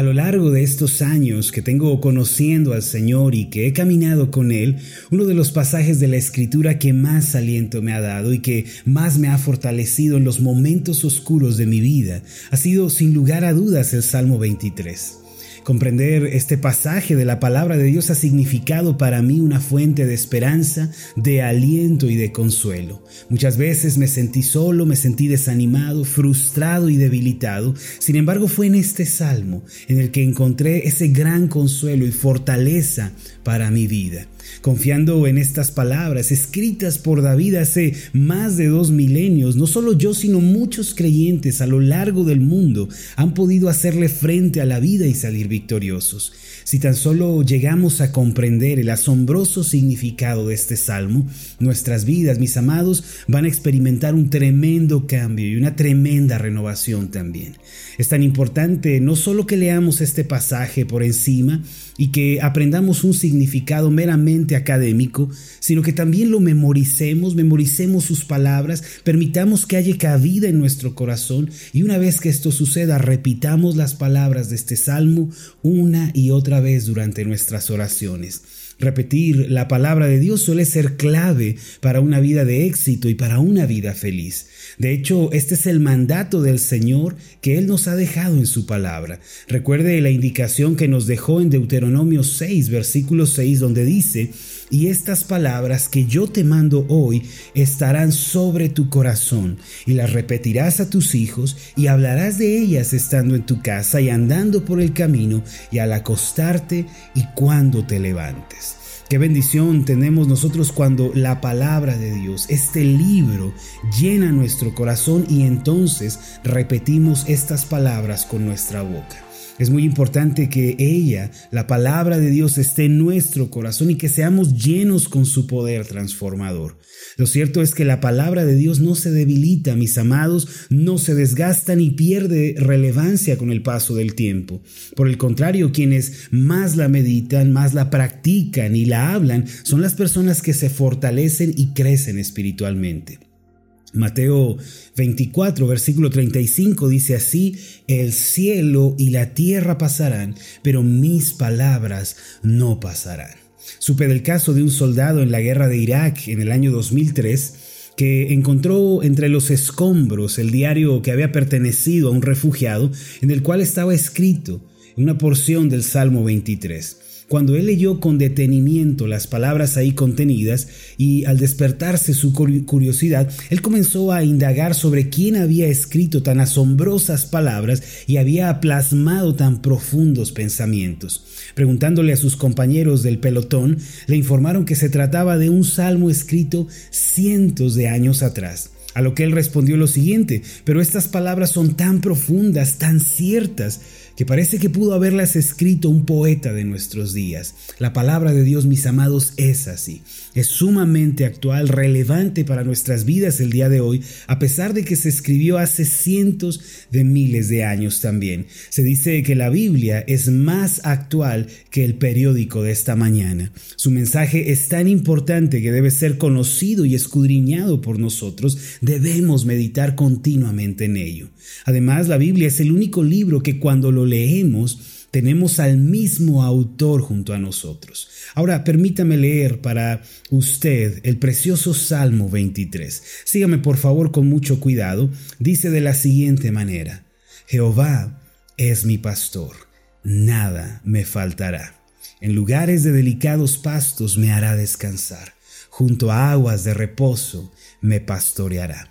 A lo largo de estos años que tengo conociendo al Señor y que he caminado con Él, uno de los pasajes de la Escritura que más aliento me ha dado y que más me ha fortalecido en los momentos oscuros de mi vida ha sido sin lugar a dudas el Salmo 23. Comprender este pasaje de la palabra de Dios ha significado para mí una fuente de esperanza, de aliento y de consuelo. Muchas veces me sentí solo, me sentí desanimado, frustrado y debilitado. Sin embargo, fue en este salmo en el que encontré ese gran consuelo y fortaleza para mi vida. Confiando en estas palabras escritas por David hace más de dos milenios, no solo yo, sino muchos creyentes a lo largo del mundo han podido hacerle frente a la vida y salir victoriosos. Si tan solo llegamos a comprender el asombroso significado de este salmo, nuestras vidas, mis amados, van a experimentar un tremendo cambio y una tremenda renovación también. Es tan importante no solo que leamos este pasaje por encima y que aprendamos un significado meramente académico, sino que también lo memoricemos, memoricemos sus palabras, permitamos que haya cabida en nuestro corazón y una vez que esto suceda, repitamos las palabras de este salmo una y otra vez durante nuestras oraciones. Repetir la palabra de Dios suele ser clave para una vida de éxito y para una vida feliz. De hecho, este es el mandato del Señor que Él nos ha dejado en su palabra. Recuerde la indicación que nos dejó en Deuteronomio 6, versículo 6, donde dice, y estas palabras que yo te mando hoy estarán sobre tu corazón, y las repetirás a tus hijos, y hablarás de ellas estando en tu casa y andando por el camino, y al acostarte y cuando te levantes. Qué bendición tenemos nosotros cuando la palabra de Dios, este libro, llena nuestro corazón y entonces repetimos estas palabras con nuestra boca. Es muy importante que ella, la palabra de Dios, esté en nuestro corazón y que seamos llenos con su poder transformador. Lo cierto es que la palabra de Dios no se debilita, mis amados, no se desgasta ni pierde relevancia con el paso del tiempo. Por el contrario, quienes más la meditan, más la practican y la hablan, son las personas que se fortalecen y crecen espiritualmente. Mateo 24, versículo 35 dice así, el cielo y la tierra pasarán, pero mis palabras no pasarán. Supe del caso de un soldado en la guerra de Irak en el año 2003 que encontró entre los escombros el diario que había pertenecido a un refugiado en el cual estaba escrito una porción del Salmo 23. Cuando él leyó con detenimiento las palabras ahí contenidas y al despertarse su curiosidad, él comenzó a indagar sobre quién había escrito tan asombrosas palabras y había plasmado tan profundos pensamientos. Preguntándole a sus compañeros del pelotón, le informaron que se trataba de un salmo escrito cientos de años atrás. A lo que él respondió lo siguiente, pero estas palabras son tan profundas, tan ciertas, que parece que pudo haberlas escrito un poeta de nuestros días. La palabra de Dios, mis amados, es así. Es sumamente actual, relevante para nuestras vidas el día de hoy, a pesar de que se escribió hace cientos de miles de años también. Se dice que la Biblia es más actual que el periódico de esta mañana. Su mensaje es tan importante que debe ser conocido y escudriñado por nosotros. Debemos meditar continuamente en ello. Además, la Biblia es el único libro que cuando lo leemos, tenemos al mismo autor junto a nosotros. Ahora, permítame leer para usted el precioso Salmo 23. Sígame por favor con mucho cuidado. Dice de la siguiente manera, Jehová es mi pastor, nada me faltará. En lugares de delicados pastos me hará descansar, junto a aguas de reposo me pastoreará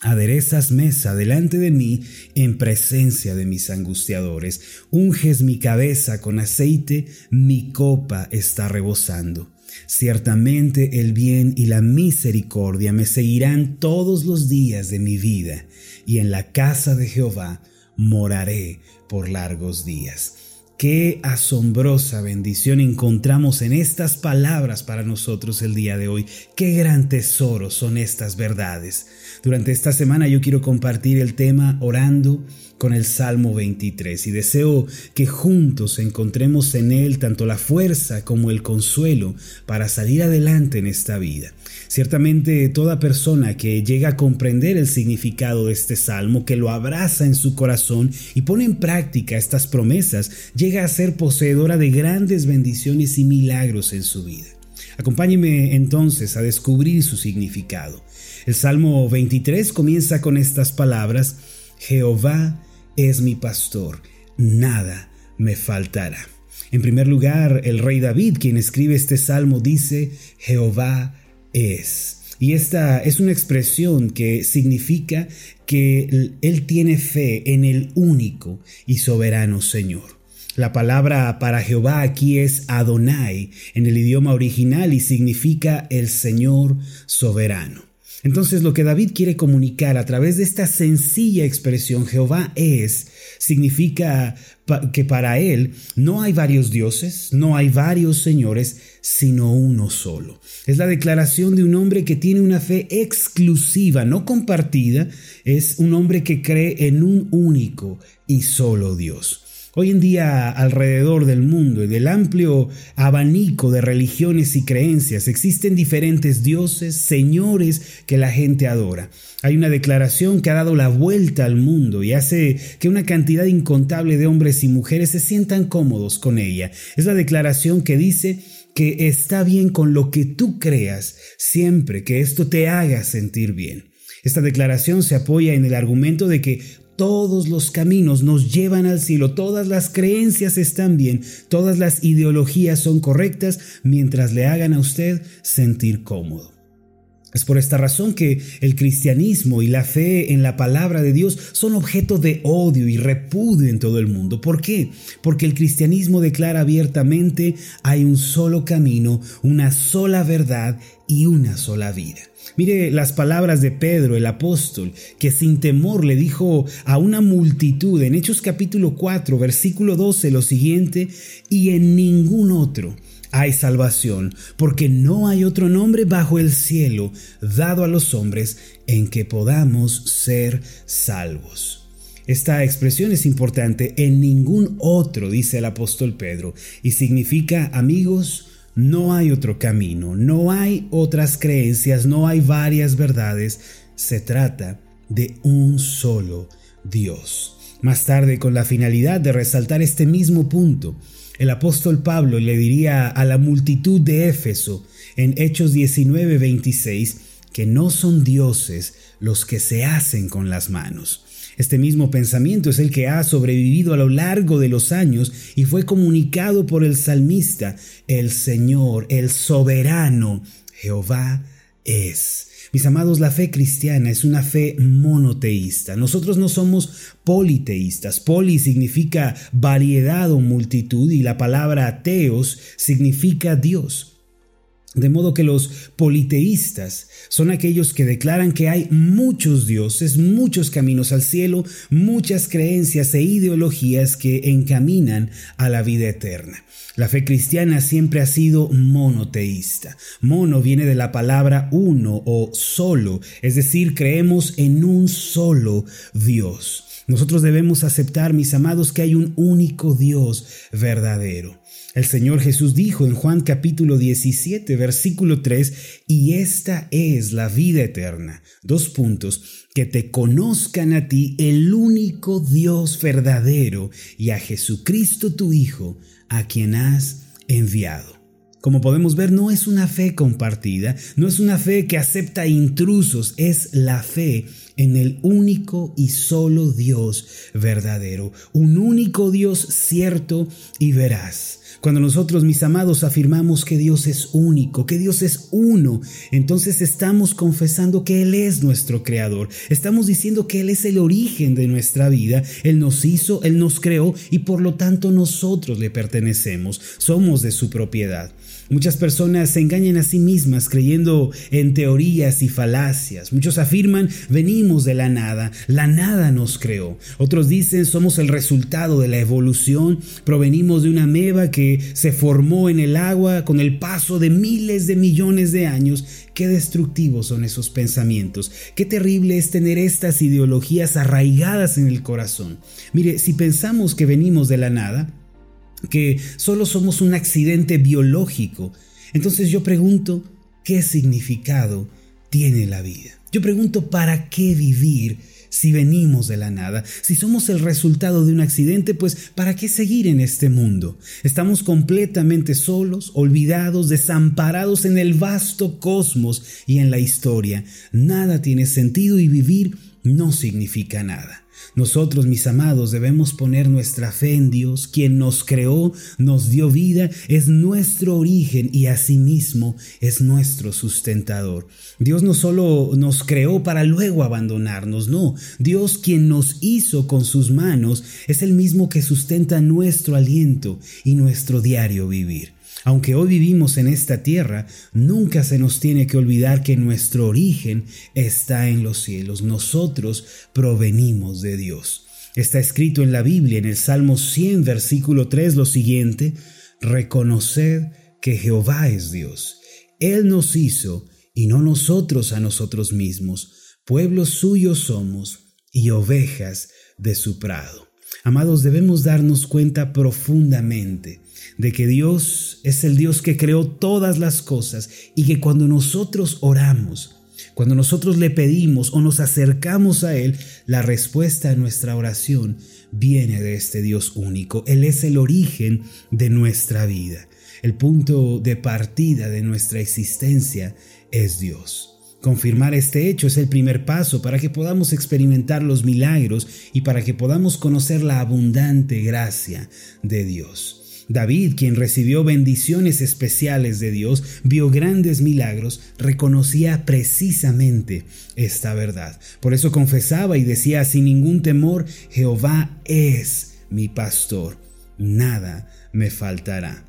Aderezas mesa delante de mí en presencia de mis angustiadores. Unges mi cabeza con aceite, mi copa está rebosando. Ciertamente el bien y la misericordia me seguirán todos los días de mi vida, y en la casa de Jehová moraré por largos días. Qué asombrosa bendición encontramos en estas palabras para nosotros el día de hoy. Qué gran tesoro son estas verdades. Durante esta semana yo quiero compartir el tema orando con el Salmo 23 y deseo que juntos encontremos en él tanto la fuerza como el consuelo para salir adelante en esta vida. Ciertamente toda persona que llega a comprender el significado de este salmo, que lo abraza en su corazón y pone en práctica estas promesas, llega a ser poseedora de grandes bendiciones y milagros en su vida. Acompáñeme entonces a descubrir su significado. El Salmo 23 comienza con estas palabras, Jehová es mi pastor, nada me faltará. En primer lugar, el rey David, quien escribe este salmo, dice, Jehová es. Y esta es una expresión que significa que él tiene fe en el único y soberano Señor. La palabra para Jehová aquí es Adonai en el idioma original y significa el Señor soberano. Entonces lo que David quiere comunicar a través de esta sencilla expresión Jehová es, significa que para él no hay varios dioses, no hay varios señores, sino uno solo. Es la declaración de un hombre que tiene una fe exclusiva, no compartida, es un hombre que cree en un único y solo Dios. Hoy en día alrededor del mundo y del amplio abanico de religiones y creencias existen diferentes dioses, señores que la gente adora. Hay una declaración que ha dado la vuelta al mundo y hace que una cantidad incontable de hombres y mujeres se sientan cómodos con ella. Es la declaración que dice que está bien con lo que tú creas, siempre que esto te haga sentir bien. Esta declaración se apoya en el argumento de que todos los caminos nos llevan al cielo, todas las creencias están bien, todas las ideologías son correctas mientras le hagan a usted sentir cómodo. Es por esta razón que el cristianismo y la fe en la palabra de Dios son objeto de odio y repudio en todo el mundo. ¿Por qué? Porque el cristianismo declara abiertamente hay un solo camino, una sola verdad y una sola vida. Mire las palabras de Pedro, el apóstol, que sin temor le dijo a una multitud en Hechos capítulo 4, versículo 12, lo siguiente, y en ningún otro hay salvación, porque no hay otro nombre bajo el cielo dado a los hombres en que podamos ser salvos. Esta expresión es importante, en ningún otro, dice el apóstol Pedro, y significa, amigos, no hay otro camino, no hay otras creencias, no hay varias verdades, se trata de un solo Dios. Más tarde, con la finalidad de resaltar este mismo punto, el apóstol Pablo le diría a la multitud de Éfeso en Hechos 19:26 que no son dioses los que se hacen con las manos, este mismo pensamiento es el que ha sobrevivido a lo largo de los años y fue comunicado por el salmista, el Señor, el soberano, Jehová es. Mis amados, la fe cristiana es una fe monoteísta. Nosotros no somos politeístas. Poli significa variedad o multitud y la palabra teos significa Dios. De modo que los politeístas son aquellos que declaran que hay muchos dioses, muchos caminos al cielo, muchas creencias e ideologías que encaminan a la vida eterna. La fe cristiana siempre ha sido monoteísta. Mono viene de la palabra uno o solo, es decir, creemos en un solo Dios. Nosotros debemos aceptar, mis amados, que hay un único Dios verdadero. El Señor Jesús dijo en Juan capítulo 17, versículo 3, y esta es la vida eterna. Dos puntos, que te conozcan a ti, el único Dios verdadero, y a Jesucristo tu Hijo, a quien has enviado. Como podemos ver, no es una fe compartida, no es una fe que acepta intrusos, es la fe en el único y solo Dios verdadero, un único Dios cierto y veraz. Cuando nosotros, mis amados, afirmamos que Dios es único, que Dios es uno, entonces estamos confesando que Él es nuestro creador. Estamos diciendo que Él es el origen de nuestra vida. Él nos hizo, Él nos creó y por lo tanto nosotros le pertenecemos. Somos de su propiedad. Muchas personas se engañan a sí mismas creyendo en teorías y falacias. Muchos afirman venimos de la nada, la nada nos creó. Otros dicen somos el resultado de la evolución, provenimos de una meba que se formó en el agua con el paso de miles de millones de años. Qué destructivos son esos pensamientos. Qué terrible es tener estas ideologías arraigadas en el corazón. Mire, si pensamos que venimos de la nada, que solo somos un accidente biológico. Entonces yo pregunto, ¿qué significado tiene la vida? Yo pregunto, ¿para qué vivir si venimos de la nada? Si somos el resultado de un accidente, pues ¿para qué seguir en este mundo? Estamos completamente solos, olvidados, desamparados en el vasto cosmos y en la historia. Nada tiene sentido y vivir no significa nada. Nosotros, mis amados, debemos poner nuestra fe en Dios, quien nos creó, nos dio vida, es nuestro origen y asimismo es nuestro sustentador. Dios no solo nos creó para luego abandonarnos, no, Dios quien nos hizo con sus manos es el mismo que sustenta nuestro aliento y nuestro diario vivir. Aunque hoy vivimos en esta tierra, nunca se nos tiene que olvidar que nuestro origen está en los cielos. Nosotros provenimos de Dios. Está escrito en la Biblia, en el Salmo 100, versículo 3, lo siguiente, Reconoced que Jehová es Dios. Él nos hizo y no nosotros a nosotros mismos. Pueblos suyos somos y ovejas de su prado. Amados, debemos darnos cuenta profundamente de que Dios es el Dios que creó todas las cosas y que cuando nosotros oramos, cuando nosotros le pedimos o nos acercamos a Él, la respuesta a nuestra oración viene de este Dios único. Él es el origen de nuestra vida. El punto de partida de nuestra existencia es Dios. Confirmar este hecho es el primer paso para que podamos experimentar los milagros y para que podamos conocer la abundante gracia de Dios. David, quien recibió bendiciones especiales de Dios, vio grandes milagros, reconocía precisamente esta verdad. Por eso confesaba y decía sin ningún temor, Jehová es mi pastor, nada me faltará.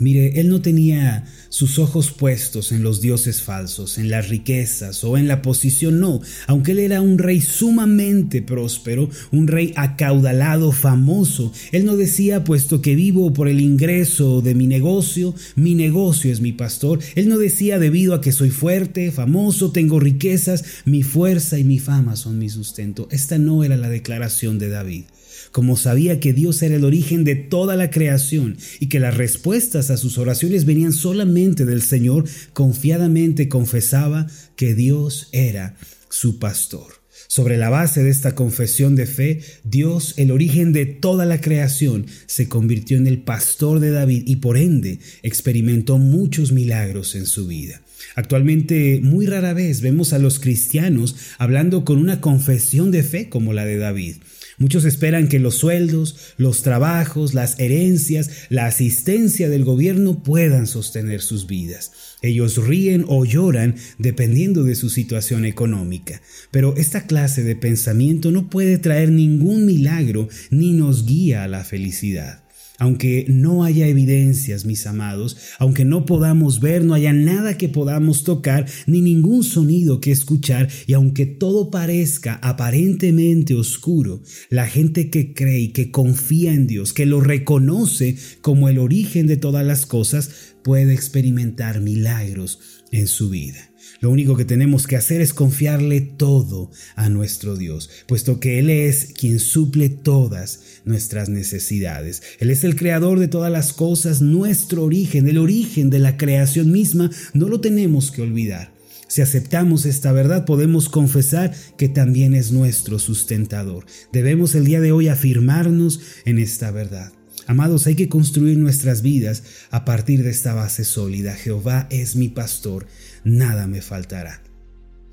Mire, él no tenía sus ojos puestos en los dioses falsos, en las riquezas o en la posición, no, aunque él era un rey sumamente próspero, un rey acaudalado, famoso, él no decía, puesto que vivo por el ingreso de mi negocio, mi negocio es mi pastor, él no decía, debido a que soy fuerte, famoso, tengo riquezas, mi fuerza y mi fama son mi sustento. Esta no era la declaración de David como sabía que Dios era el origen de toda la creación y que las respuestas a sus oraciones venían solamente del Señor, confiadamente confesaba que Dios era su pastor. Sobre la base de esta confesión de fe, Dios, el origen de toda la creación, se convirtió en el pastor de David y por ende experimentó muchos milagros en su vida. Actualmente muy rara vez vemos a los cristianos hablando con una confesión de fe como la de David. Muchos esperan que los sueldos, los trabajos, las herencias, la asistencia del gobierno puedan sostener sus vidas. Ellos ríen o lloran dependiendo de su situación económica. Pero esta clase de pensamiento no puede traer ningún milagro ni nos guía a la felicidad. Aunque no haya evidencias, mis amados, aunque no podamos ver, no haya nada que podamos tocar, ni ningún sonido que escuchar, y aunque todo parezca aparentemente oscuro, la gente que cree y que confía en Dios, que lo reconoce como el origen de todas las cosas, puede experimentar milagros en su vida. Lo único que tenemos que hacer es confiarle todo a nuestro Dios, puesto que Él es quien suple todas nuestras necesidades. Él es el creador de todas las cosas, nuestro origen, el origen de la creación misma, no lo tenemos que olvidar. Si aceptamos esta verdad, podemos confesar que también es nuestro sustentador. Debemos el día de hoy afirmarnos en esta verdad. Amados, hay que construir nuestras vidas a partir de esta base sólida. Jehová es mi pastor, nada me faltará.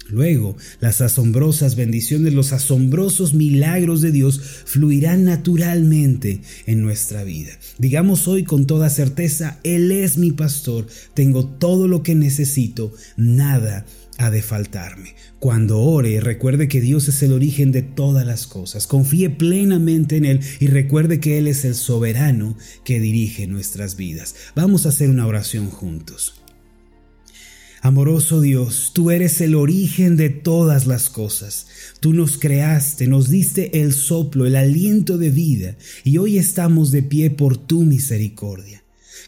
Luego, las asombrosas bendiciones, los asombrosos milagros de Dios fluirán naturalmente en nuestra vida. Digamos hoy con toda certeza, Él es mi pastor, tengo todo lo que necesito, nada ha de faltarme. Cuando ore, recuerde que Dios es el origen de todas las cosas. Confíe plenamente en Él y recuerde que Él es el soberano que dirige nuestras vidas. Vamos a hacer una oración juntos. Amoroso Dios, tú eres el origen de todas las cosas. Tú nos creaste, nos diste el soplo, el aliento de vida, y hoy estamos de pie por tu misericordia.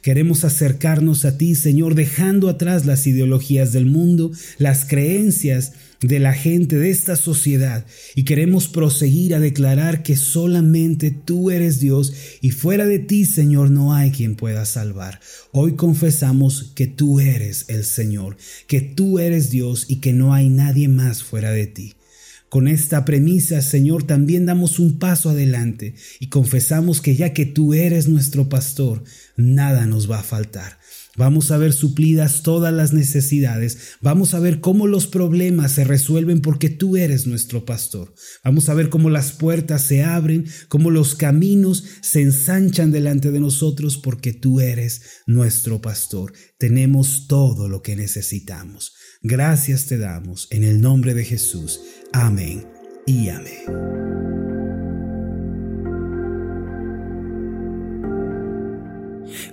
Queremos acercarnos a ti, Señor, dejando atrás las ideologías del mundo, las creencias de la gente de esta sociedad y queremos proseguir a declarar que solamente tú eres Dios y fuera de ti, Señor, no hay quien pueda salvar. Hoy confesamos que tú eres el Señor, que tú eres Dios y que no hay nadie más fuera de ti. Con esta premisa, Señor, también damos un paso adelante y confesamos que ya que tú eres nuestro pastor, nada nos va a faltar. Vamos a ver suplidas todas las necesidades. Vamos a ver cómo los problemas se resuelven porque tú eres nuestro pastor. Vamos a ver cómo las puertas se abren, cómo los caminos se ensanchan delante de nosotros porque tú eres nuestro pastor. Tenemos todo lo que necesitamos. Gracias te damos en el nombre de Jesús. Amén y amén.